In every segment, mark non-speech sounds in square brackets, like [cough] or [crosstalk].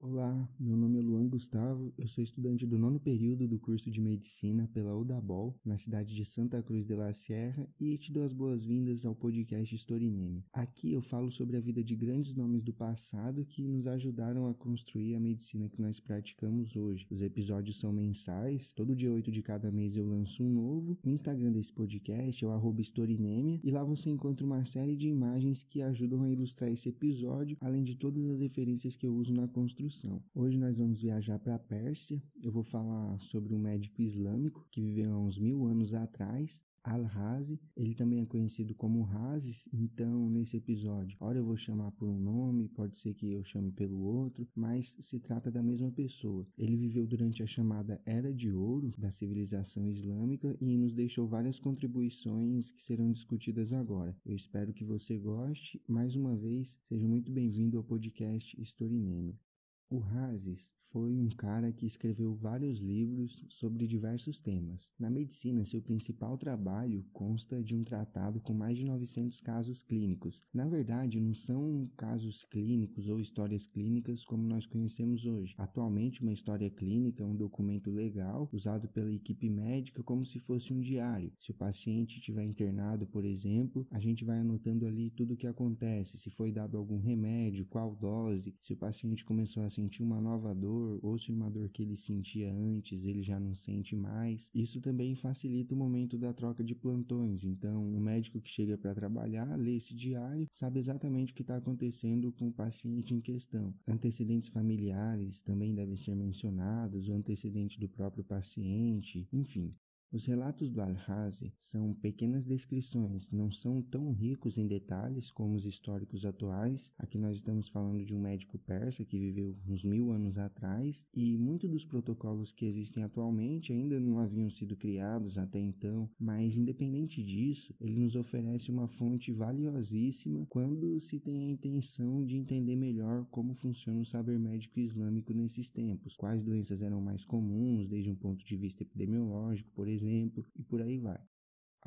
Olá, meu nome é Luan Gustavo, eu sou estudante do nono período do curso de Medicina pela UDABOL, na cidade de Santa Cruz de la Sierra, e te dou as boas-vindas ao podcast Storineme. Aqui eu falo sobre a vida de grandes nomes do passado que nos ajudaram a construir a medicina que nós praticamos hoje. Os episódios são mensais, todo dia 8 de cada mês eu lanço um novo. O Instagram desse podcast é o arroba e lá você encontra uma série de imagens que ajudam a ilustrar esse episódio, além de todas as referências que eu uso na construção Hoje nós vamos viajar para a Pérsia. Eu vou falar sobre um médico islâmico que viveu há uns mil anos atrás. Al-Razi, ele também é conhecido como Razes, então nesse episódio, ora eu vou chamar por um nome, pode ser que eu chame pelo outro, mas se trata da mesma pessoa. Ele viveu durante a chamada Era de Ouro da civilização islâmica e nos deixou várias contribuições que serão discutidas agora. Eu espero que você goste. Mais uma vez, seja muito bem-vindo ao podcast Storiname. O Razes foi um cara que escreveu vários livros sobre diversos temas. Na medicina, seu principal trabalho consta de um tratado com mais de 900 casos clínicos. Na verdade, não são casos clínicos ou histórias clínicas como nós conhecemos hoje. Atualmente, uma história clínica é um documento legal usado pela equipe médica como se fosse um diário. Se o paciente estiver internado, por exemplo, a gente vai anotando ali tudo o que acontece, se foi dado algum remédio, qual dose, se o paciente começou a sentir uma nova dor ou se uma dor que ele sentia antes ele já não sente mais. Isso também facilita o momento da troca de plantões. Então, o médico que chega para trabalhar lê esse diário, sabe exatamente o que está acontecendo com o paciente em questão. Antecedentes familiares também devem ser mencionados, o antecedente do próprio paciente, enfim. Os relatos do Al-Razi são pequenas descrições, não são tão ricos em detalhes como os históricos atuais. Aqui nós estamos falando de um médico persa que viveu uns mil anos atrás e muitos dos protocolos que existem atualmente ainda não haviam sido criados até então, mas independente disso, ele nos oferece uma fonte valiosíssima quando se tem a intenção de entender melhor como funciona o saber médico islâmico nesses tempos, quais doenças eram mais comuns desde um ponto de vista epidemiológico, por exemplo exemplo, e por aí vai.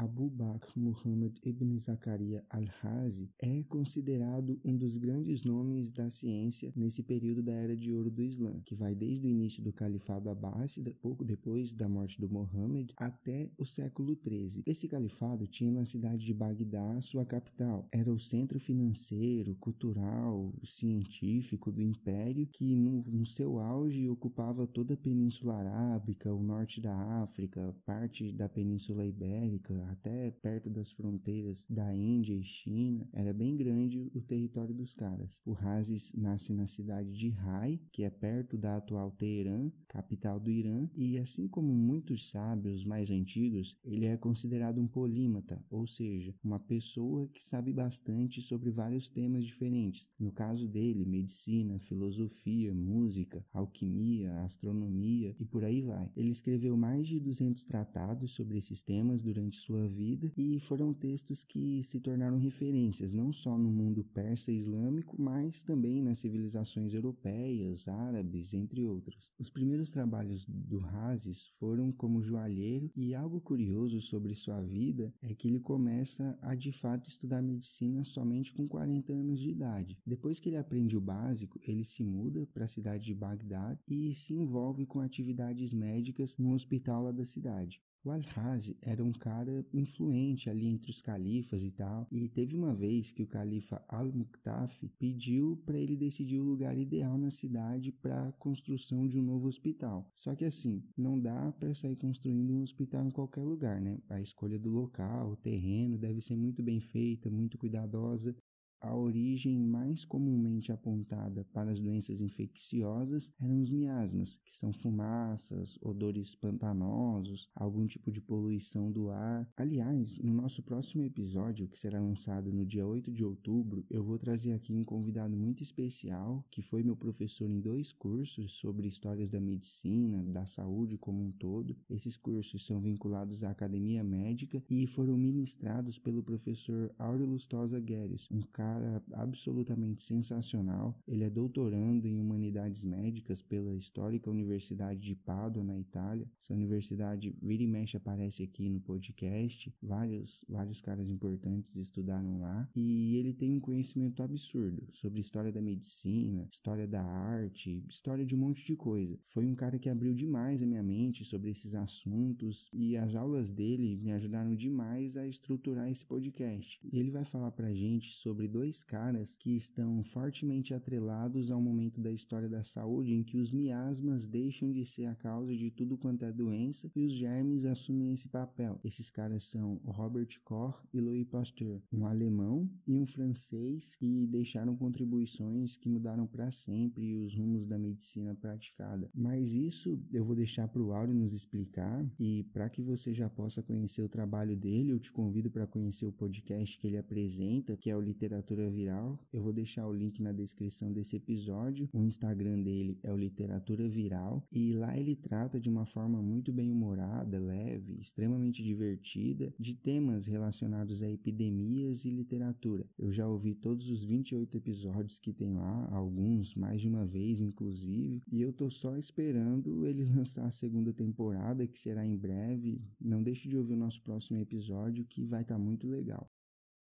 Abu Bakr Muhammad ibn Zakaria al-Razi é considerado um dos grandes nomes da ciência nesse período da Era de Ouro do Islã, que vai desde o início do Califado Abássida, pouco depois da morte do Muhammad, até o século XIII. Esse califado tinha na cidade de Bagdá sua capital. Era o centro financeiro, cultural, científico do império que, no, no seu auge, ocupava toda a Península Arábica, o norte da África, parte da Península Ibérica, até perto das fronteiras da Índia e China, era bem grande o território dos caras. O Razes nasce na cidade de Rai, que é perto da atual Teherã, capital do Irã, e assim como muitos sábios mais antigos, ele é considerado um polímata, ou seja, uma pessoa que sabe bastante sobre vários temas diferentes. No caso dele, medicina, filosofia, música, alquimia, astronomia e por aí vai. Ele escreveu mais de 200 tratados sobre esses temas durante sua sua vida e foram textos que se tornaram referências não só no mundo persa e islâmico, mas também nas civilizações europeias, árabes, entre outros. Os primeiros trabalhos do Razes foram como joalheiro e algo curioso sobre sua vida é que ele começa a de fato estudar medicina somente com 40 anos de idade. Depois que ele aprende o básico, ele se muda para a cidade de Bagdá e se envolve com atividades médicas no hospital lá da cidade. O Al-Razi era um cara influente ali entre os califas e tal, e teve uma vez que o califa Al-Muqtaf pediu para ele decidir o lugar ideal na cidade para a construção de um novo hospital. Só que assim, não dá para sair construindo um hospital em qualquer lugar, né? A escolha do local, o terreno deve ser muito bem feita, muito cuidadosa, a origem mais comumente apontada para as doenças infecciosas eram os miasmas, que são fumaças, odores pantanosos, algum tipo de poluição do ar. Aliás, no nosso próximo episódio, que será lançado no dia 8 de outubro, eu vou trazer aqui um convidado muito especial, que foi meu professor em dois cursos sobre histórias da medicina, da saúde como um todo. Esses cursos são vinculados à academia médica e foram ministrados pelo professor Aurelio Tosa Guérios, um cara cara absolutamente sensacional. Ele é doutorando em humanidades médicas pela histórica Universidade de Pádua, na Itália. Essa universidade vira e mexe aparece aqui no podcast. Vários, vários caras importantes estudaram lá e ele tem um conhecimento absurdo sobre história da medicina, história da arte, história de um monte de coisa. Foi um cara que abriu demais a minha mente sobre esses assuntos e as aulas dele me ajudaram demais a estruturar esse podcast. E ele vai falar pra gente sobre dois caras que estão fortemente atrelados ao momento da história da saúde em que os miasmas deixam de ser a causa de tudo quanto é doença e os germes assumem esse papel. Esses caras são Robert Koch e Louis Pasteur, um alemão e um francês que deixaram contribuições que mudaram para sempre os rumos da medicina praticada. Mas isso eu vou deixar para o Áureo nos explicar e para que você já possa conhecer o trabalho dele, eu te convido para conhecer o podcast que ele apresenta, que é o Literatura Viral. Eu vou deixar o link na descrição desse episódio. O Instagram dele é o Literatura Viral e lá ele trata de uma forma muito bem humorada, leve, extremamente divertida, de temas relacionados a epidemias e literatura. Eu já ouvi todos os 28 episódios que tem lá, alguns mais de uma vez inclusive, e eu tô só esperando ele [laughs] lançar a segunda temporada, que será em breve. Não deixe de ouvir o nosso próximo episódio que vai estar tá muito legal.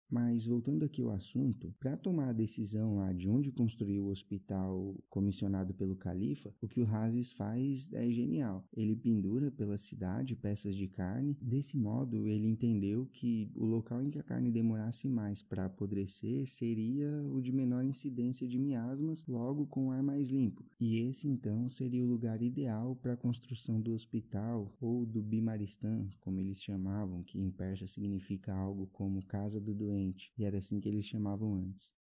Mas voltando aqui ao assunto, para tomar a decisão lá de onde construir o hospital comissionado pelo califa, o que o Razes faz é genial. Ele pendura pela cidade peças de carne. Desse modo, ele entendeu que o local em que a carne demorasse mais para apodrecer seria o de menor incidência de miasmas, logo com ar mais limpo. E esse então seria o lugar ideal para a construção do hospital ou do Bimaristan, como eles chamavam, que em persa significa algo como casa do doente e era assim que eles chamavam antes.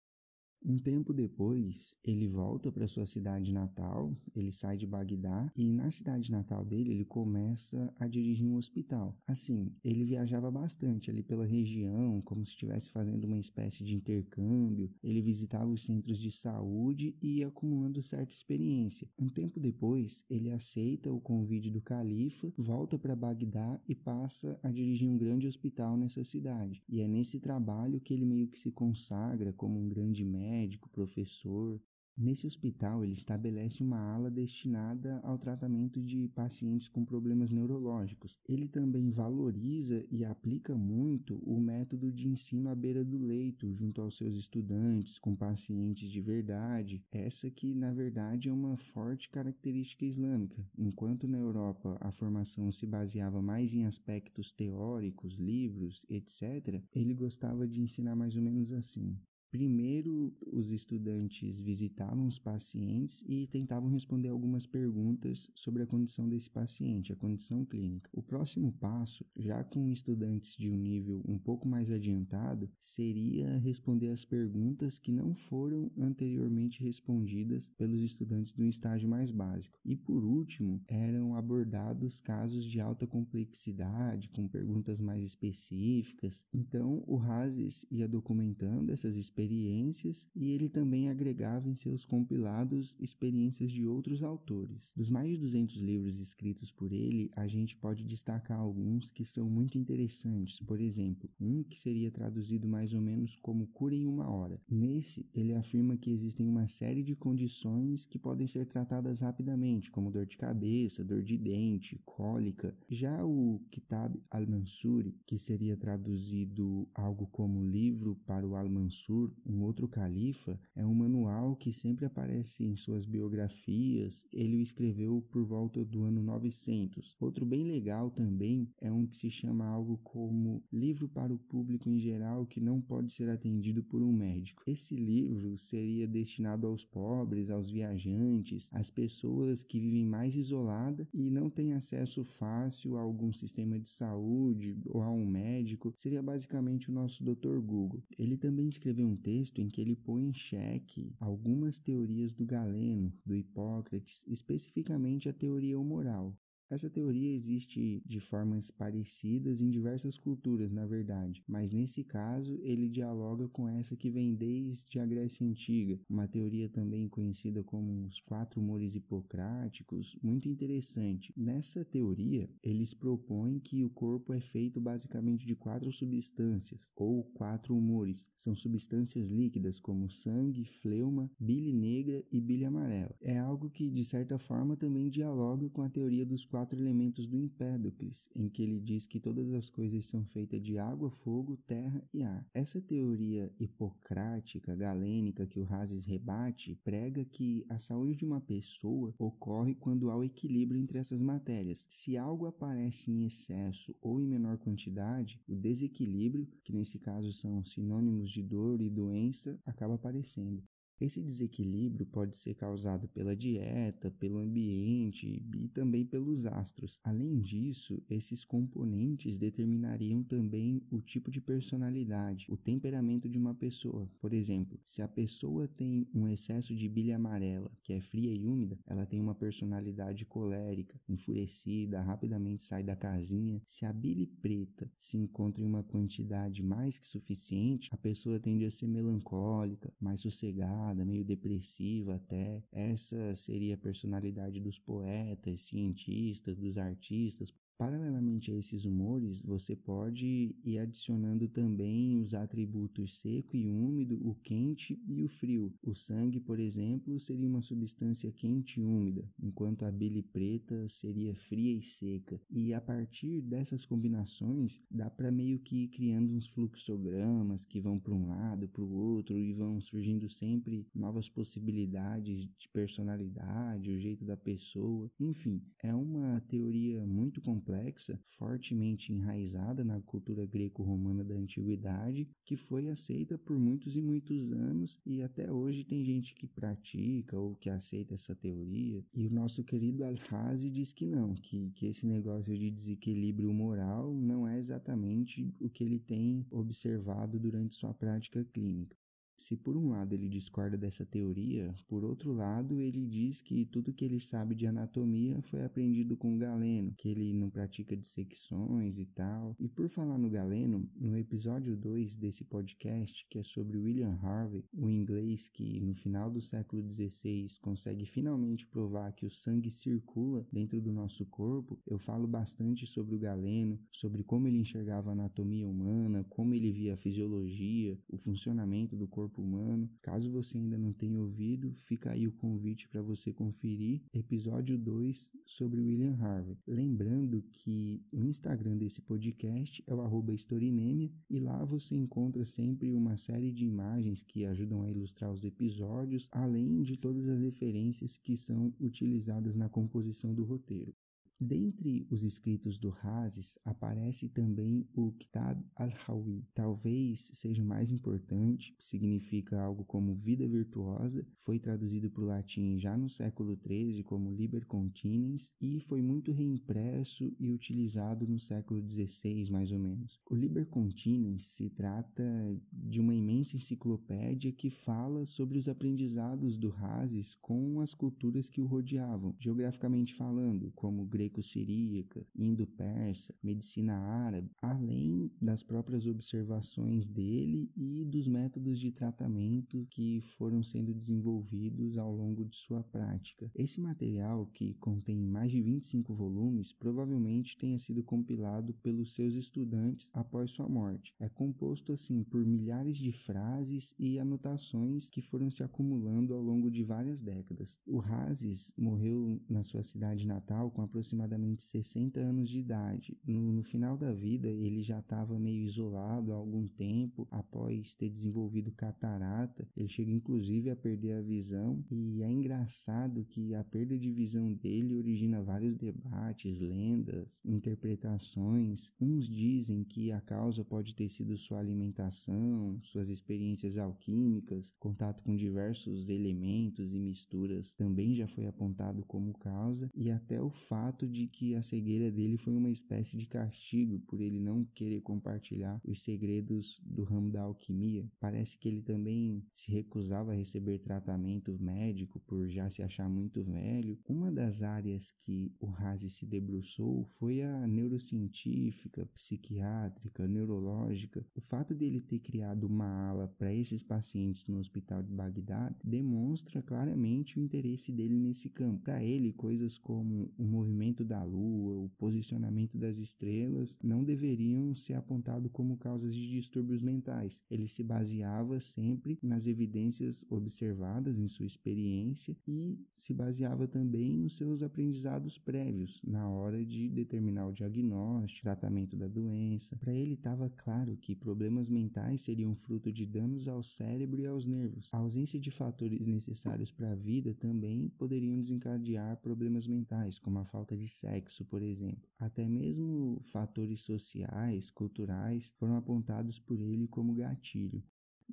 Um tempo depois, ele volta para sua cidade natal, ele sai de Bagdá e na cidade natal dele ele começa a dirigir um hospital. Assim, ele viajava bastante ali pela região, como se estivesse fazendo uma espécie de intercâmbio. Ele visitava os centros de saúde e ia acumulando certa experiência. Um tempo depois, ele aceita o convite do califa, volta para Bagdá e passa a dirigir um grande hospital nessa cidade. E é nesse trabalho que ele meio que se consagra como um grande médico médico, professor, Nesse hospital, ele estabelece uma ala destinada ao tratamento de pacientes com problemas neurológicos. Ele também valoriza e aplica muito o método de ensino à beira do leito, junto aos seus estudantes, com pacientes de verdade. Essa que, na verdade, é uma forte característica islâmica. Enquanto na Europa a formação se baseava mais em aspectos teóricos, livros, etc., ele gostava de ensinar mais ou menos assim. Primeiro, os estudantes visitavam os pacientes e tentavam responder algumas perguntas sobre a condição desse paciente, a condição clínica. O próximo passo, já com estudantes de um nível um pouco mais adiantado, seria responder as perguntas que não foram anteriormente respondidas pelos estudantes do estágio mais básico. E por último, eram abordados casos de alta complexidade, com perguntas mais específicas. Então, o Razes ia documentando essas experiências experiências e ele também agregava em seus compilados experiências de outros autores. Dos mais de 200 livros escritos por ele, a gente pode destacar alguns que são muito interessantes. Por exemplo, um que seria traduzido mais ou menos como Cura em uma Hora. Nesse, ele afirma que existem uma série de condições que podem ser tratadas rapidamente, como dor de cabeça, dor de dente, cólica. Já o Kitab al-Mansuri, que seria traduzido algo como livro para o al-Mansur, um outro califa, é um manual que sempre aparece em suas biografias. Ele o escreveu por volta do ano 900. Outro bem legal também é um que se chama algo como Livro para o Público em Geral que não pode ser atendido por um médico. Esse livro seria destinado aos pobres, aos viajantes, às pessoas que vivem mais isoladas e não têm acesso fácil a algum sistema de saúde ou a um médico. Seria basicamente o nosso Dr. Google. Ele também escreveu um texto em que ele põe em xeque algumas teorias do Galeno, do Hipócrates, especificamente a teoria humoral. Essa teoria existe de formas parecidas em diversas culturas, na verdade, mas nesse caso ele dialoga com essa que vem desde a Grécia Antiga, uma teoria também conhecida como os quatro humores hipocráticos, muito interessante. Nessa teoria, eles propõem que o corpo é feito basicamente de quatro substâncias, ou quatro humores. São substâncias líquidas como sangue, fleuma, bile negra e bile amarela. É algo que, de certa forma, também dialoga com a teoria dos quatro elementos do Empédocles, em que ele diz que todas as coisas são feitas de água, fogo, terra e ar. Essa teoria hipocrática, galênica que o Razes rebate, prega que a saúde de uma pessoa ocorre quando há o equilíbrio entre essas matérias. Se algo aparece em excesso ou em menor quantidade, o desequilíbrio, que nesse caso são sinônimos de dor e doença, acaba aparecendo. Esse desequilíbrio pode ser causado pela dieta, pelo ambiente e também pelos astros. Além disso, esses componentes determinariam também o tipo de personalidade, o temperamento de uma pessoa. Por exemplo, se a pessoa tem um excesso de bile amarela, que é fria e úmida, ela tem uma personalidade colérica, enfurecida, rapidamente sai da casinha. Se a bile preta se encontra em uma quantidade mais que suficiente, a pessoa tende a ser melancólica, mais sossegada meio depressiva até. Essa seria a personalidade dos poetas, cientistas, dos artistas, Paralelamente a esses humores, você pode ir adicionando também os atributos seco e úmido, o quente e o frio. O sangue, por exemplo, seria uma substância quente e úmida, enquanto a bile preta seria fria e seca. E a partir dessas combinações, dá para meio que ir criando uns fluxogramas que vão para um lado, para o outro e vão surgindo sempre novas possibilidades de personalidade, o jeito da pessoa. Enfim, é uma teoria muito complexa complexa, fortemente enraizada na cultura greco-romana da antiguidade, que foi aceita por muitos e muitos anos e até hoje tem gente que pratica ou que aceita essa teoria. E o nosso querido Al-Razi diz que não, que, que esse negócio de desequilíbrio moral não é exatamente o que ele tem observado durante sua prática clínica. Se por um lado ele discorda dessa teoria, por outro lado ele diz que tudo que ele sabe de anatomia foi aprendido com Galeno, que ele não pratica dissecções e tal. E por falar no Galeno, no episódio 2 desse podcast, que é sobre William Harvey, o inglês que no final do século XVI consegue finalmente provar que o sangue circula dentro do nosso corpo, eu falo bastante sobre o Galeno, sobre como ele enxergava a anatomia humana, como ele via a fisiologia, o funcionamento do corpo corpo humano. Caso você ainda não tenha ouvido, fica aí o convite para você conferir episódio 2 sobre William Harvey. Lembrando que o Instagram desse podcast é o @storynemia e lá você encontra sempre uma série de imagens que ajudam a ilustrar os episódios, além de todas as referências que são utilizadas na composição do roteiro. Dentre os escritos do Razes aparece também o Kitab al-Hawi. Talvez seja o mais importante, significa algo como vida virtuosa, foi traduzido para o latim já no século XIII como Liber Continens e foi muito reimpresso e utilizado no século XVI, mais ou menos. O Liber Continens se trata de uma imensa enciclopédia que fala sobre os aprendizados do Razes com as culturas que o rodeavam, geograficamente falando, como grego greco-siríaca, indo-persa, medicina árabe, além das próprias observações dele e dos métodos de tratamento que foram sendo desenvolvidos ao longo de sua prática. Esse material, que contém mais de 25 volumes, provavelmente tenha sido compilado pelos seus estudantes após sua morte. É composto assim por milhares de frases e anotações que foram se acumulando ao longo de várias décadas. O Razes morreu na sua cidade natal com aproximadamente aproximadamente 60 anos de idade. No, no final da vida, ele já estava meio isolado há algum tempo após ter desenvolvido catarata. Ele chega inclusive a perder a visão, e é engraçado que a perda de visão dele origina vários debates, lendas, interpretações. Uns dizem que a causa pode ter sido sua alimentação, suas experiências alquímicas, contato com diversos elementos e misturas também já foi apontado como causa, e até o fato fato de que a cegueira dele foi uma espécie de castigo por ele não querer compartilhar os segredos do ramo da alquimia. Parece que ele também se recusava a receber tratamento médico por já se achar muito velho. Uma das áreas que o Razi se debruçou foi a neurocientífica, psiquiátrica, neurológica. O fato dele ter criado uma ala para esses pacientes no hospital de Bagdá demonstra claramente o interesse dele nesse campo. Para ele, coisas como o movimento da lua, o posicionamento das estrelas não deveriam ser apontados como causas de distúrbios mentais. Ele se baseava sempre nas evidências observadas em sua experiência e se baseava também nos seus aprendizados prévios na hora de determinar o diagnóstico, tratamento da doença. Para ele estava claro que problemas mentais seriam fruto de danos ao cérebro e aos nervos. A ausência de fatores necessários para a vida também poderiam desencadear problemas mentais, como a falta de sexo, por exemplo. Até mesmo fatores sociais, culturais, foram apontados por ele como gatilho.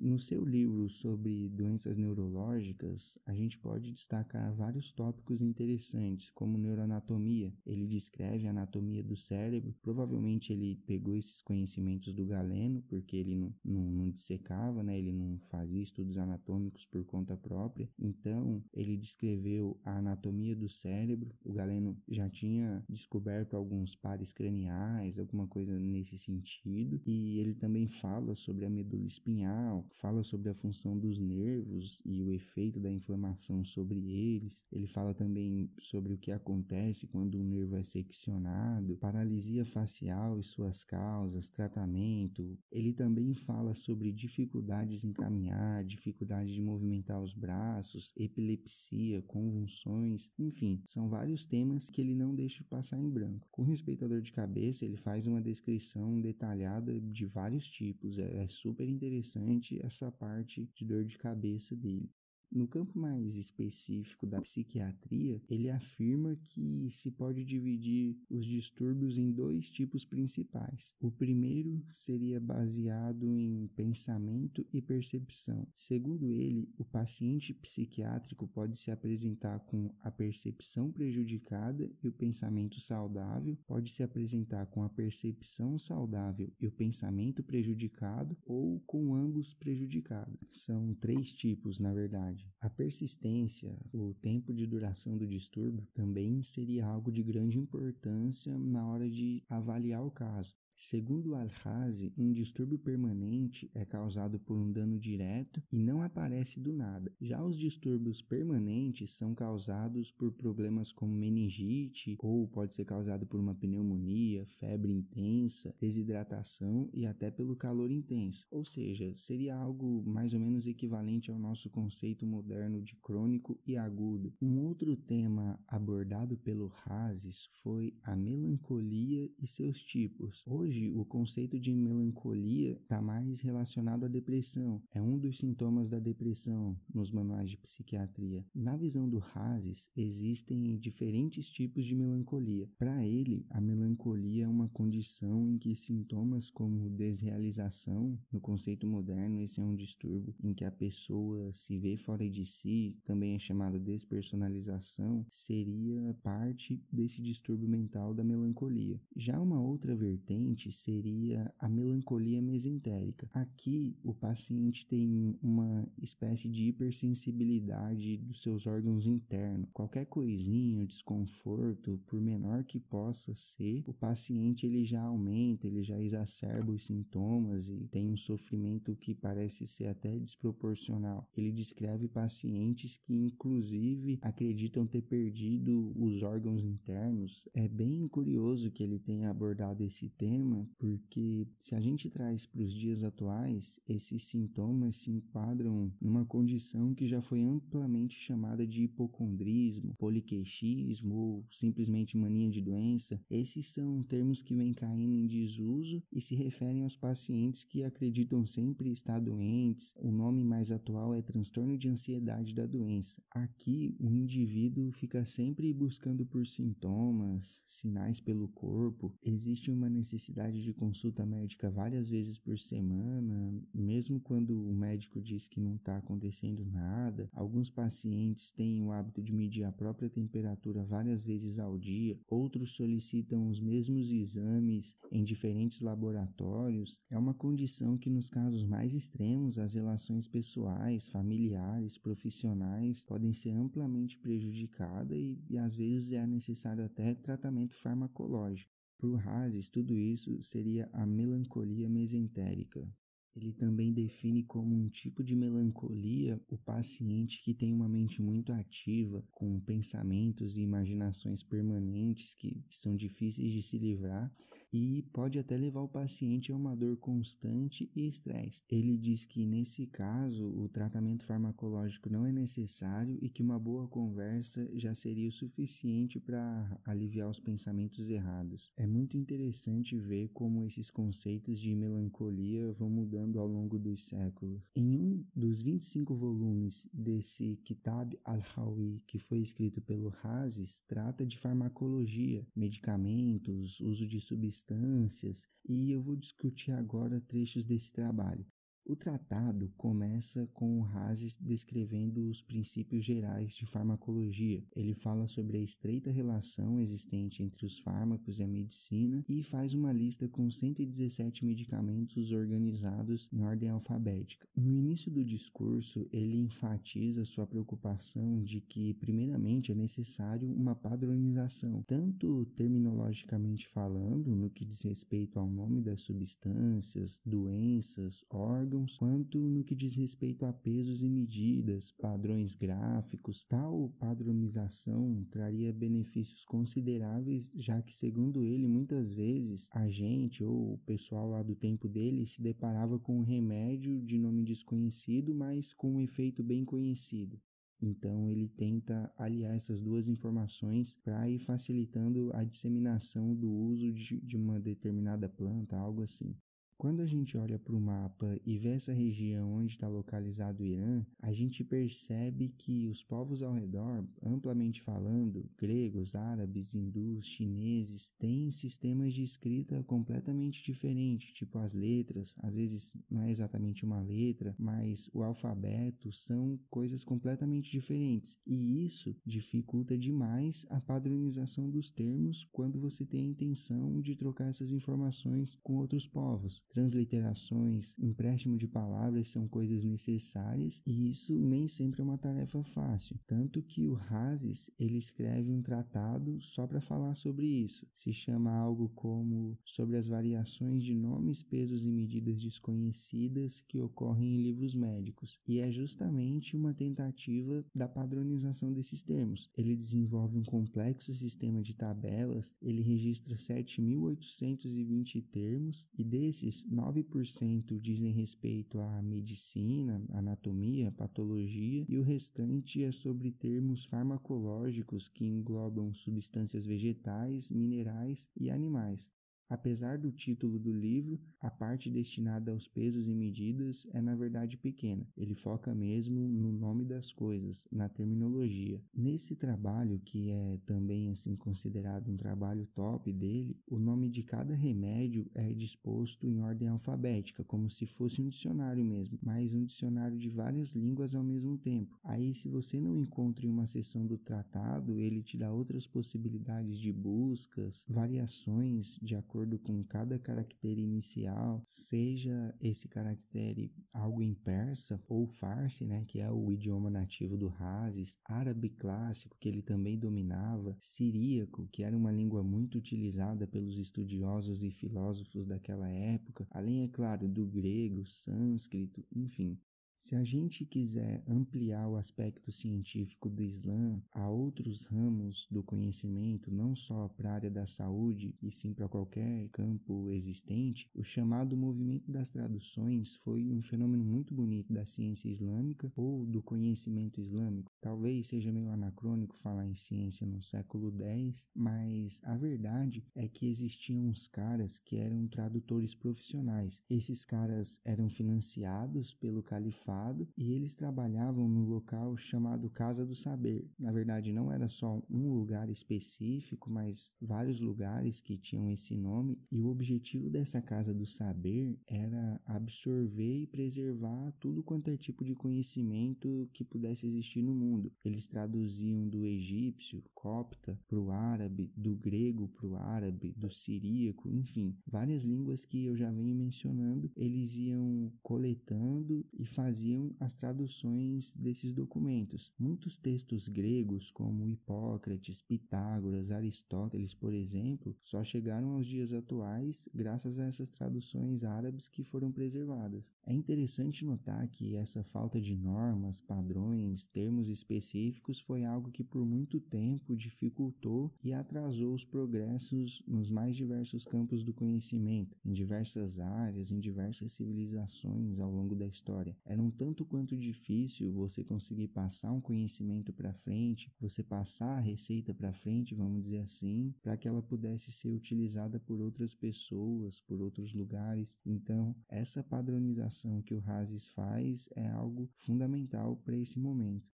No seu livro sobre doenças neurológicas, a gente pode destacar vários tópicos interessantes, como neuroanatomia. Ele descreve a anatomia do cérebro. Provavelmente ele pegou esses conhecimentos do Galeno, porque ele não, não, não dissecava, né? ele não fazia estudos anatômicos por conta própria. Então, ele descreveu a anatomia do cérebro. O Galeno já tinha descoberto alguns pares craniais, alguma coisa nesse sentido. E ele também fala sobre a medula espinhal fala sobre a função dos nervos e o efeito da inflamação sobre eles. Ele fala também sobre o que acontece quando um nervo é seccionado, paralisia facial e suas causas, tratamento. Ele também fala sobre dificuldades em caminhar, dificuldade de movimentar os braços, epilepsia, convulsões, enfim, são vários temas que ele não deixa passar em branco. Com respeito à dor de cabeça, ele faz uma descrição detalhada de vários tipos, é, é super interessante essa parte de dor de cabeça dele. No campo mais específico da psiquiatria, ele afirma que se pode dividir os distúrbios em dois tipos principais. O primeiro seria baseado em pensamento e percepção. Segundo ele, o paciente psiquiátrico pode se apresentar com a percepção prejudicada e o pensamento saudável, pode se apresentar com a percepção saudável e o pensamento prejudicado ou com ambos prejudicados. São três tipos, na verdade. A persistência, o tempo de duração do distúrbio, também seria algo de grande importância na hora de avaliar o caso. Segundo Al-Razi, um distúrbio permanente é causado por um dano direto e não aparece do nada. Já os distúrbios permanentes são causados por problemas como meningite ou pode ser causado por uma pneumonia, febre intensa, desidratação e até pelo calor intenso. Ou seja, seria algo mais ou menos equivalente ao nosso conceito moderno de crônico e agudo. Um outro tema abordado pelo Razes foi a melancolia e seus tipos. Hoje Hoje, o conceito de melancolia está mais relacionado à depressão. É um dos sintomas da depressão nos manuais de psiquiatria. Na visão do Hazes, existem diferentes tipos de melancolia. Para ele, a melancolia é uma condição em que sintomas como desrealização, no conceito moderno, esse é um distúrbio em que a pessoa se vê fora de si, também é chamado despersonalização, seria parte desse distúrbio mental da melancolia. Já uma outra vertente seria a melancolia mesentérica. Aqui, o paciente tem uma espécie de hipersensibilidade dos seus órgãos internos. Qualquer coisinha, desconforto, por menor que possa ser, o paciente ele já aumenta, ele já exacerba os sintomas e tem um sofrimento que parece ser até desproporcional. Ele descreve pacientes que, inclusive, acreditam ter perdido os órgãos internos. É bem curioso que ele tenha abordado esse tema problema, porque se a gente traz para os dias atuais, esses sintomas se enquadram numa condição que já foi amplamente chamada de hipocondrismo, poliqueixismo ou simplesmente mania de doença. Esses são termos que vêm caindo em desuso e se referem aos pacientes que acreditam sempre estar doentes. O nome mais atual é transtorno de ansiedade da doença. Aqui, o indivíduo fica sempre buscando por sintomas, sinais pelo corpo. Existe uma necessidade necessidade de consulta médica várias vezes por semana, mesmo quando o médico diz que não está acontecendo nada. Alguns pacientes têm o hábito de medir a própria temperatura várias vezes ao dia, outros solicitam os mesmos exames em diferentes laboratórios. É uma condição que, nos casos mais extremos, as relações pessoais, familiares, profissionais podem ser amplamente prejudicadas e, e às vezes é necessário até tratamento farmacológico. Para o Hases, tudo isso seria a melancolia mesentérica. Ele também define como um tipo de melancolia o paciente que tem uma mente muito ativa, com pensamentos e imaginações permanentes que são difíceis de se livrar e pode até levar o paciente a uma dor constante e estresse. Ele diz que nesse caso o tratamento farmacológico não é necessário e que uma boa conversa já seria o suficiente para aliviar os pensamentos errados. É muito interessante ver como esses conceitos de melancolia vão mudando ao longo dos séculos. Em um dos 25 volumes desse Kitab al-Hawi, que foi escrito pelo Hazes, trata de farmacologia, medicamentos, uso de substâncias, e eu vou discutir agora trechos desse trabalho. O tratado começa com o Hazes descrevendo os princípios gerais de farmacologia. Ele fala sobre a estreita relação existente entre os fármacos e a medicina e faz uma lista com 117 medicamentos organizados em ordem alfabética. No início do discurso, ele enfatiza sua preocupação de que, primeiramente, é necessário uma padronização, tanto terminologicamente falando, no que diz respeito ao nome das substâncias, doenças, órgãos órgãos, quanto no que diz respeito a pesos e medidas, padrões gráficos. Tal padronização traria benefícios consideráveis, já que, segundo ele, muitas vezes a gente ou o pessoal lá do tempo dele se deparava com um remédio de nome desconhecido, mas com um efeito bem conhecido. Então ele tenta aliar essas duas informações para ir facilitando a disseminação do uso de, de uma determinada planta, algo assim. Quando a gente olha para o mapa e vê essa região onde está localizado o Irã, a gente percebe que os povos ao redor, amplamente falando, gregos, árabes, hindus, chineses, têm sistemas de escrita completamente diferentes, tipo as letras, às vezes não é exatamente uma letra, mas o alfabeto são coisas completamente diferentes. E isso dificulta demais a padronização dos termos quando você tem a intenção de trocar essas informações com outros povos. Transliterações, empréstimo de palavras são coisas necessárias e isso nem sempre é uma tarefa fácil. Tanto que o Hazes ele escreve um tratado só para falar sobre isso. Se chama algo como sobre as variações de nomes, pesos e medidas desconhecidas que ocorrem em livros médicos. E é justamente uma tentativa da padronização desses termos. Ele desenvolve um complexo sistema de tabelas, ele registra 7.820 termos e desses 9% dizem respeito à medicina, anatomia, patologia e o restante é sobre termos farmacológicos que englobam substâncias vegetais, minerais e animais. Apesar do título do livro, a parte destinada aos pesos e medidas é na verdade pequena. Ele foca mesmo no nome das coisas, na terminologia. Nesse trabalho, que é também assim considerado um trabalho top dele, o nome de cada remédio é disposto em ordem alfabética, como se fosse um dicionário mesmo, mas um dicionário de várias línguas ao mesmo tempo. Aí, se você não encontra em uma seção do tratado, ele te dá outras possibilidades de buscas, variações de acordo acordo com cada caractere inicial, seja esse caractere algo em persa ou farsi, né, que é o idioma nativo do Hazes, árabe clássico, que ele também dominava, siríaco, que era uma língua muito utilizada pelos estudiosos e filósofos daquela época, além, é claro, do grego, sânscrito, enfim. Se a gente quiser ampliar o aspecto científico do Islã a outros ramos do conhecimento, não só para a área da saúde, e sim para qualquer campo existente, o chamado movimento das traduções foi um fenômeno muito bonito da ciência islâmica ou do conhecimento islâmico. Talvez seja meio anacrônico falar em ciência no século X, mas a verdade é que existiam uns caras que eram tradutores profissionais. Esses caras eram financiados pelo califado almoxarifado e eles trabalhavam no local chamado Casa do Saber. Na verdade, não era só um lugar específico, mas vários lugares que tinham esse nome, e o objetivo dessa Casa do Saber era absorver e preservar tudo quanto é tipo de conhecimento que pudesse existir no mundo. Eles traduziam do egípcio, copta, para o árabe, do grego para o árabe, do siríaco, enfim, várias línguas que eu já venho mencionando, eles iam coletando e faziam as traduções desses documentos. Muitos textos gregos, como Hipócrates, Pitágoras, Aristóteles, por exemplo, só chegaram aos dias atuais graças a essas traduções árabes que foram preservadas. É interessante notar que essa falta de normas, padrões, termos específicos foi algo que por muito tempo dificultou e atrasou os progressos nos mais diversos campos do conhecimento, em diversas áreas, em diversas civilizações ao longo da história. Era um tanto quanto difícil você conseguir passar um conhecimento para frente, você passar a receita para frente, vamos dizer assim, para que ela pudesse ser utilizada por outras pessoas, por outros lugares. Então, essa padronização que o Hazes faz é algo fundamental para esse momento.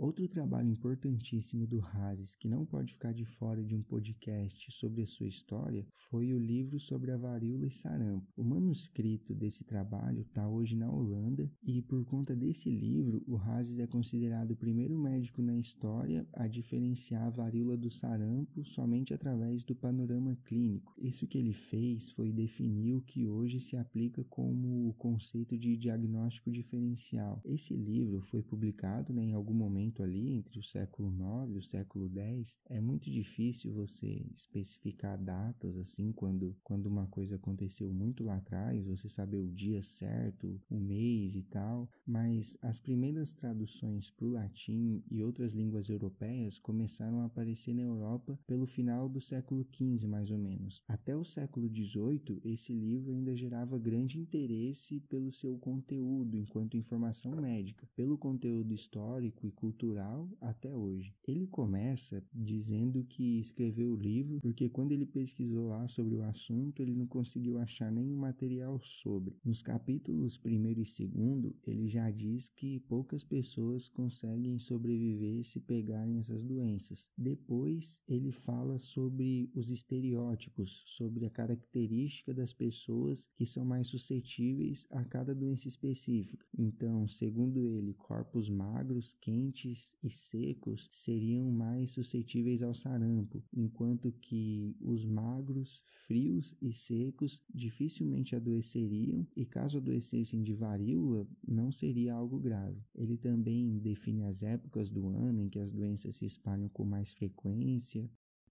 Outro trabalho importantíssimo do Hazes que não pode ficar de fora de um podcast sobre a sua história foi o livro sobre a varíola e sarampo. O manuscrito desse trabalho está hoje na Holanda e por conta desse livro o Hazes é considerado o primeiro médico na história a diferenciar a varíola do sarampo somente através do panorama clínico. Isso que ele fez foi definir o que hoje se aplica como o conceito de diagnóstico diferencial. Esse livro foi publicado né, em algum momento momento ali, entre o século IX e o século X, é muito difícil você especificar datas assim, quando, quando uma coisa aconteceu muito lá atrás, você saber o dia certo, o mês e tal, mas as primeiras traduções para o latim e outras línguas europeias começaram a aparecer na Europa pelo final do século XV, mais ou menos. Até o século XVIII, esse livro ainda gerava grande interesse pelo seu conteúdo enquanto informação médica, pelo conteúdo histórico e cultural cultural até hoje. Ele começa dizendo que escreveu o livro porque quando ele pesquisou lá sobre o assunto, ele não conseguiu achar nenhum material sobre. Nos capítulos 1 e 2, ele já diz que poucas pessoas conseguem sobreviver se pegarem essas doenças. Depois, ele fala sobre os estereótipos, sobre a característica das pessoas que são mais suscetíveis a cada doença específica. Então, segundo ele, corpos magros, quentes, quentes e secos seriam mais suscetíveis ao sarampo, enquanto que os magros, frios e secos dificilmente adoeceriam e caso adoecessem de varíola, não seria algo grave. Ele também define as épocas do ano em que as doenças se espalham com mais frequência,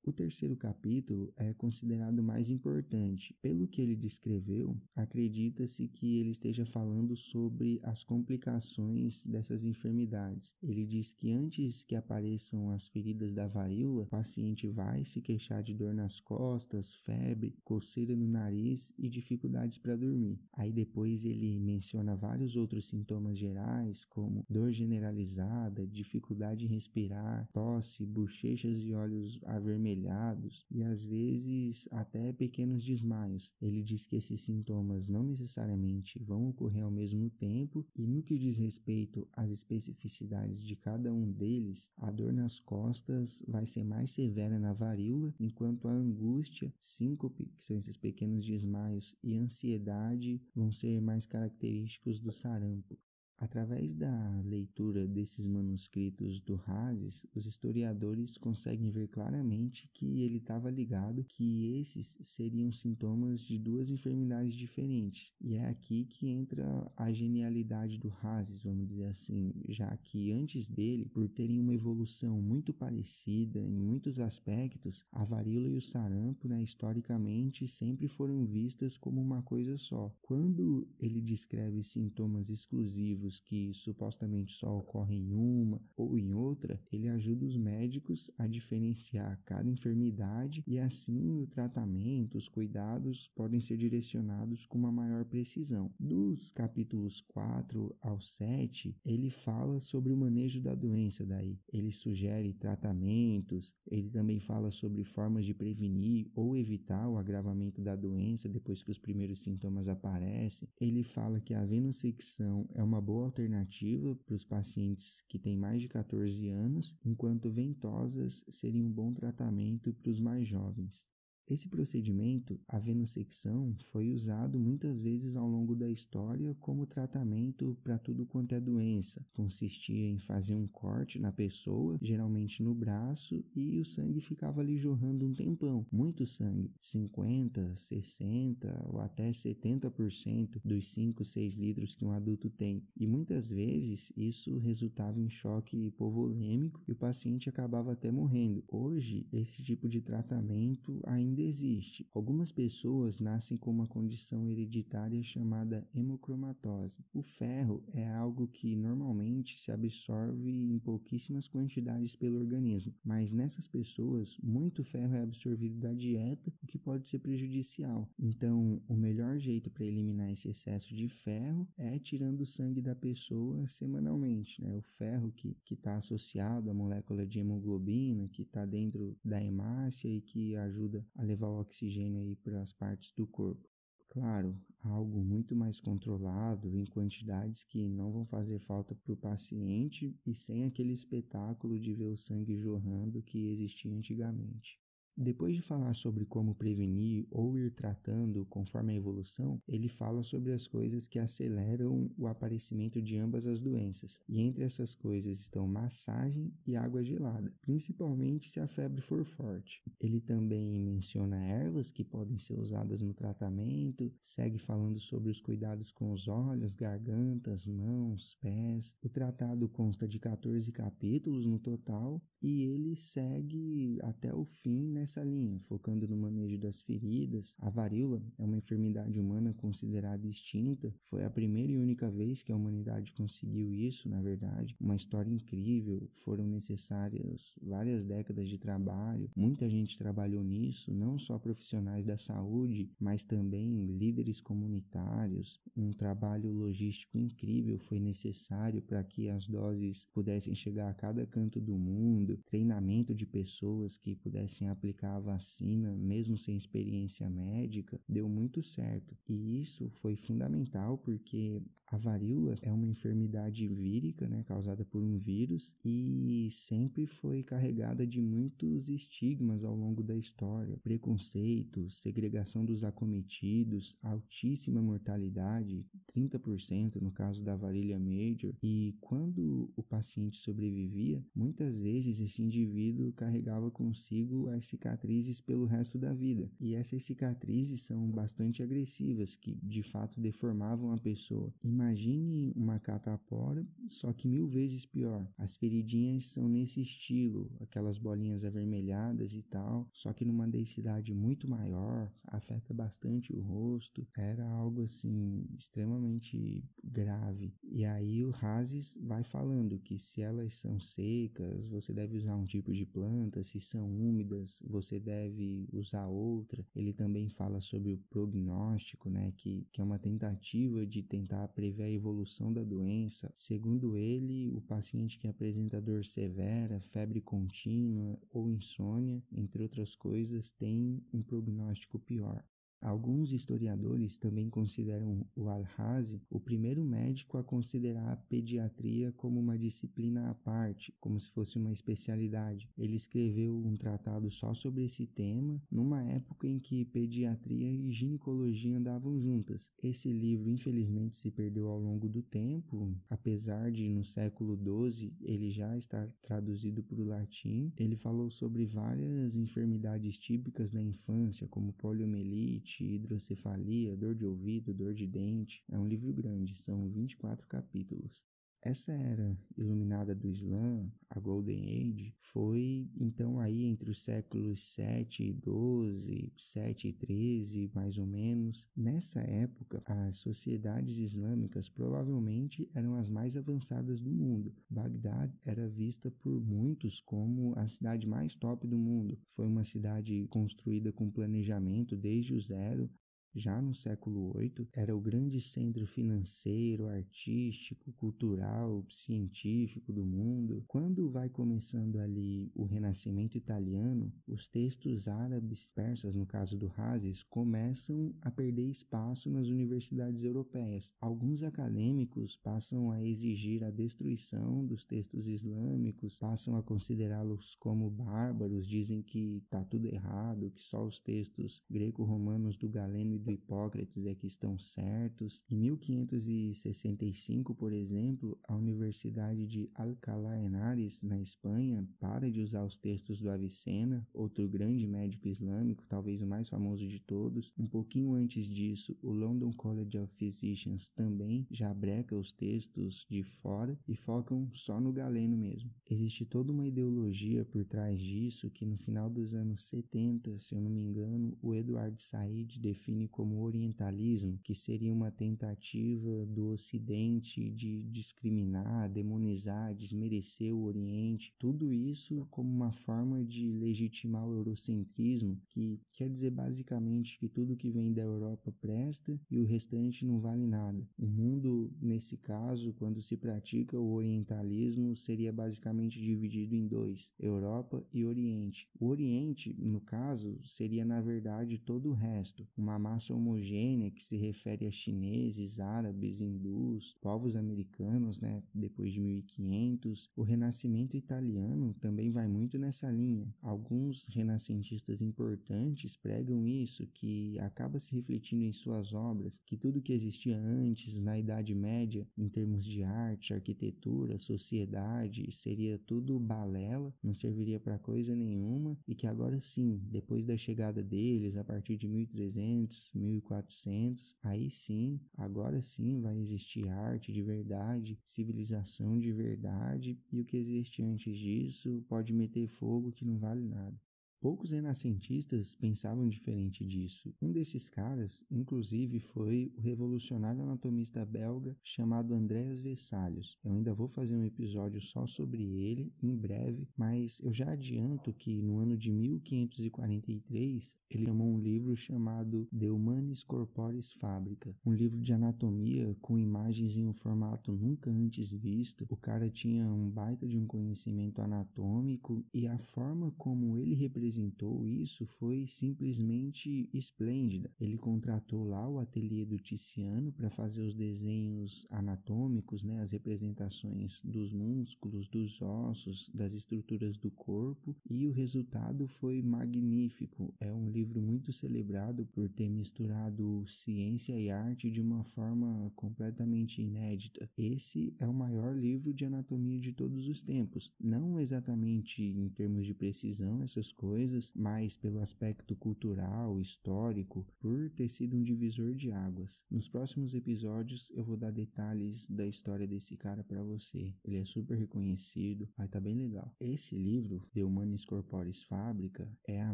o terceiro capítulo é considerado mais importante. Pelo que ele descreveu, acredita-se que ele esteja falando sobre as complicações dessas enfermidades. Ele diz que antes que apareçam as feridas da varíola, o paciente vai se queixar de dor nas costas, febre, coceira no nariz e dificuldades para dormir. Aí depois ele menciona vários outros sintomas gerais, como dor generalizada, dificuldade em respirar, tosse, bochechas e olhos avermelhados avermelhados e às vezes até pequenos desmaios. Ele diz que esses sintomas não necessariamente vão ocorrer ao mesmo tempo e no que diz respeito às especificidades de cada um deles, a dor nas costas vai ser mais severa na varíola, enquanto a angústia, síncope, que são esses pequenos desmaios, e ansiedade vão ser mais característicos do sarampo. Através da leitura desses manuscritos do Hazes, os historiadores conseguem ver claramente que ele estava ligado que esses seriam sintomas de duas enfermidades diferentes. E é aqui que entra a genialidade do Hazes, vamos dizer assim, já que antes dele, por terem uma evolução muito parecida em muitos aspectos, a varíola e o sarampo, né, historicamente, sempre foram vistas como uma coisa só. Quando ele descreve sintomas exclusivos que supostamente só ocorrem em uma ou em outra, ele ajuda os médicos a diferenciar cada enfermidade e assim o tratamento, os cuidados podem ser direcionados com uma maior precisão. Dos capítulos 4 ao 7, ele fala sobre o manejo da doença daí. Ele sugere tratamentos, ele também fala sobre formas de prevenir ou evitar o agravamento da doença depois que os primeiros sintomas aparecem. Ele fala que a venossecção é uma boa boa alternativa para os pacientes que têm mais de 14 anos, enquanto ventosas seriam um bom tratamento para os mais jovens. Esse procedimento, a venossecção, foi usado muitas vezes ao longo da história como tratamento para tudo quanto é doença. Consistia em fazer um corte na pessoa, geralmente no braço, e o sangue ficava ali jorrando um tempão. Muito sangue, 50, 60 ou até 70% dos 5, 6 litros que um adulto tem. E muitas vezes isso resultava em choque hipovolêmico e o paciente acabava até morrendo. Hoje, esse tipo de tratamento ainda ainda existe. Algumas pessoas nascem com uma condição hereditária chamada hemocromatose. O ferro é algo que normalmente se absorve em pouquíssimas quantidades pelo organismo, mas nessas pessoas, muito ferro é absorvido da dieta, o que pode ser prejudicial. Então, o melhor jeito para eliminar esse excesso de ferro é tirando o sangue da pessoa semanalmente. Né? O ferro que está associado à molécula de hemoglobina, que está dentro da hemácia e que ajuda a levar o oxigênio aí para as partes do corpo. Claro, algo muito mais controlado em quantidades que não vão fazer falta para o paciente e sem aquele espetáculo de ver o sangue jorrando que existia antigamente. Depois de falar sobre como prevenir ou ir tratando conforme a evolução, ele fala sobre as coisas que aceleram o aparecimento de ambas as doenças. E entre essas coisas estão massagem e água gelada, principalmente se a febre for forte. Ele também menciona ervas que podem ser usadas no tratamento, segue falando sobre os cuidados com os olhos, gargantas, mãos, pés. O tratado consta de 14 capítulos no total e ele segue até o fim nessa linha, focando no manejo das feridas. A varíola é uma enfermidade humana considerada extinta. Foi a primeira e única vez que a humanidade conseguiu isso, na verdade. Uma história incrível. Foram necessárias várias décadas de trabalho. Muita gente trabalhou nisso, não só profissionais da saúde, mas também líderes comunitários. Um trabalho logístico incrível foi necessário para que as doses pudessem chegar a cada canto do mundo treinamento de pessoas que pudessem aplicar a vacina, mesmo sem experiência médica, deu muito certo. E isso foi fundamental porque a varíola é uma enfermidade vírica, né, causada por um vírus e sempre foi carregada de muitos estigmas ao longo da história: preconceito, segregação dos acometidos, altíssima mortalidade, 30% no caso da varíola major. E quando o paciente sobrevivia, muitas vezes esse indivíduo carregava consigo as cicatrizes pelo resto da vida. E essas cicatrizes são bastante agressivas, que de fato deformavam a pessoa. Imagine uma catapora, só que mil vezes pior. As feridinhas são nesse estilo, aquelas bolinhas avermelhadas e tal, só que numa densidade muito maior, afeta bastante o rosto. Era algo assim extremamente grave. E aí o Razes vai falando que se elas são secas, você deve usar um tipo de planta, se são úmidas, você deve usar outra. Ele também fala sobre o prognóstico, né, que, que é uma tentativa de tentar prever a evolução da doença. Segundo ele, o paciente que apresenta dor severa, febre contínua ou insônia, entre outras coisas, tem um prognóstico pior. Alguns historiadores também consideram o Al-Razi o primeiro médico a considerar a pediatria como uma disciplina à parte, como se fosse uma especialidade. Ele escreveu um tratado só sobre esse tema, numa época em que pediatria e ginecologia andavam juntas. Esse livro, infelizmente, se perdeu ao longo do tempo, apesar de no século XII ele já estar traduzido para o latim. Ele falou sobre várias enfermidades típicas da infância, como poliomielite hidrocefalia, dor de ouvido, dor de dente. É um livro grande, são 24 capítulos. Essa era iluminada do Islã, a Golden Age, foi então aí entre os séculos 7 e 12, 7 e 13, mais ou menos. Nessa época, as sociedades islâmicas provavelmente eram as mais avançadas do mundo. Bagdad era vista por muitos como a cidade mais top do mundo. Foi uma cidade construída com planejamento desde o zero, Já no século VIII, era o grande centro financeiro, artístico, cultural, científico do mundo. Quando vai começando ali o Renascimento italiano, os textos árabes, persas, no caso do Hazes, começam a perder espaço nas universidades europeias. Alguns acadêmicos passam a exigir a destruição dos textos islâmicos, passam a considerá-los como bárbaros, dizem que está tudo errado, que só os textos greco-romanos do Galeno do Hipócrates é que estão certos. Em 1565, por exemplo, a Universidade de Alcalá Henares, na Espanha, para de usar os textos do Avicena, outro grande médico islâmico, talvez o mais famoso de todos. Um pouquinho antes disso, o London College of Physicians também já breca os textos de fora e focam só no Galeno mesmo. Existe toda uma ideologia por trás disso que no final dos anos 70, se eu não me engano, o Edward Said define como orientalismo, que seria uma tentativa do Ocidente de discriminar, demonizar, desmerecer o Oriente, tudo isso como uma forma de legitimar o eurocentrismo, que quer dizer basicamente que tudo que vem da Europa presta e o restante não vale nada. O mundo, nesse caso, quando se pratica o orientalismo, seria basicamente dividido em dois: Europa e Oriente. O Oriente, no caso, seria na verdade todo o resto, uma massa homogênea que se refere a chineses, árabes, hindus, povos americanos, né, depois de 1500. O renascimento italiano também vai muito nessa linha. Alguns renascentistas importantes pregam isso, que acaba se refletindo em suas obras, que tudo que existia antes, na Idade Média, em termos de arte, arquitetura, sociedade, seria tudo balela, não serviria para coisa nenhuma e que agora sim, depois da chegada deles, a partir de 1300, 1400, aí sim, agora sim vai existir arte de verdade, civilização de verdade e o que existe antes disso pode meter fogo que não vale nada. Poucos renascentistas pensavam diferente disso. Um desses caras, inclusive, foi o revolucionário anatomista belga chamado Andreas Vesalius. Eu ainda vou fazer um episódio só sobre ele em breve, mas eu já adianto que no ano de 1543 ele chamou um livro chamado De Humanis Corporis Fabrica, um livro de anatomia com imagens em um formato nunca antes visto. O cara tinha um baita de um conhecimento anatômico e a forma como ele representou apresentou isso foi simplesmente esplêndida. Ele contratou lá o ateliê do Ticiano para fazer os desenhos anatômicos, né, as representações dos músculos, dos ossos, das estruturas do corpo, e o resultado foi magnífico. É um livro muito celebrado por ter misturado ciência e arte de uma forma completamente inédita. Esse é o maior livro de anatomia de todos os tempos. Não exatamente em termos de precisão, essas coisas coisas, mas pelo aspecto cultural, histórico, por ter sido um divisor de águas. Nos próximos episódios eu vou dar detalhes da história desse cara para você. Ele é super reconhecido, vai tá bem legal. Esse livro, De Humanis Corporis Fábrica, é a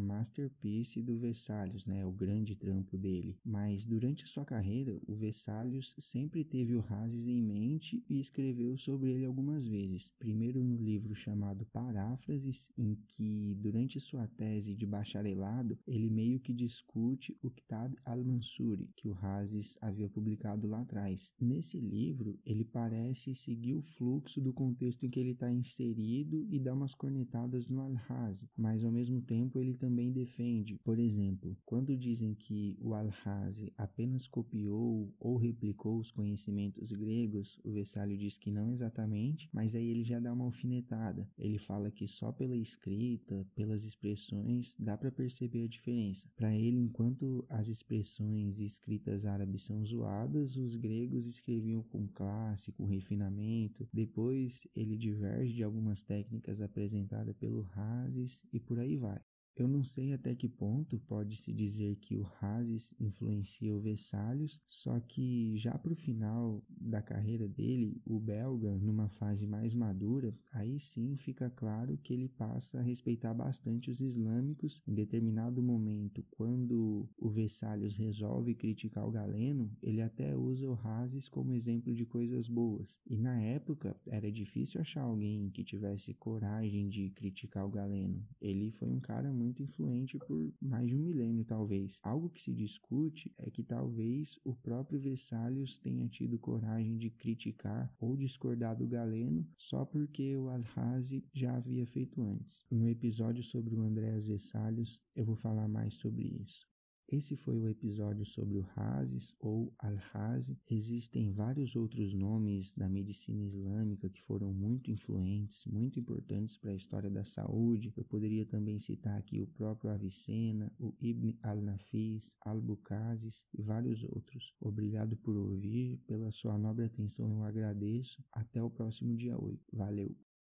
masterpiece do Vesalius, né, o grande trampo dele. Mas durante a sua carreira, o Vesalius sempre teve o Razes em mente e escreveu sobre ele algumas vezes. Primeiro no livro chamado Paráfrases, em que durante sua tese de bacharelado, ele meio que discute o Kitab al-Mansuri, que o Hazes havia publicado lá atrás. Nesse livro, ele parece seguir o fluxo do contexto em que ele está inserido e dá umas cornetadas no al-Hazi, mas ao mesmo tempo ele também defende, por exemplo, quando dizem que o al-Hazi apenas copiou ou replicou os conhecimentos gregos, o Vessalio diz que não exatamente, mas aí ele já dá uma alfinetada. Ele fala que só pela escrita, pelas expressões expressões dá para perceber a diferença. Para ele, enquanto as expressões escritas árabes são zoadas, os gregos escreviam com classe, com refinamento. Depois, ele diverge de algumas técnicas apresentadas pelo Hazes e por aí vai. Eu não sei até que ponto pode-se dizer que o Hazes influencia o Vesalius, só que já para o final da carreira dele, o belga, numa fase mais madura, aí sim fica claro que ele passa a respeitar bastante os islâmicos. Em determinado momento, quando o Vesalius resolve criticar o Galeno, ele até usa o Hazes como exemplo de coisas boas. E na época era difícil achar alguém que tivesse coragem de criticar o Galeno. Ele foi um cara muito muito influente por mais de um milênio, talvez. Algo que se discute é que talvez o próprio Vesalius tenha tido coragem de criticar ou discordar do Galeno só porque o Alhazi já havia feito antes. No episódio sobre o Andréas Vesalius, eu vou falar mais sobre isso. Esse foi o episódio sobre o Hazes ou Al-Hazi. Existem vários outros nomes da medicina islâmica que foram muito influentes, muito importantes para a história da saúde. Eu poderia também citar aqui o próprio Avicena, o Ibn al-Nafis, Al-Bukazis e vários outros. Obrigado por ouvir, pela sua nobre atenção eu agradeço. Até o próximo dia 8. Valeu!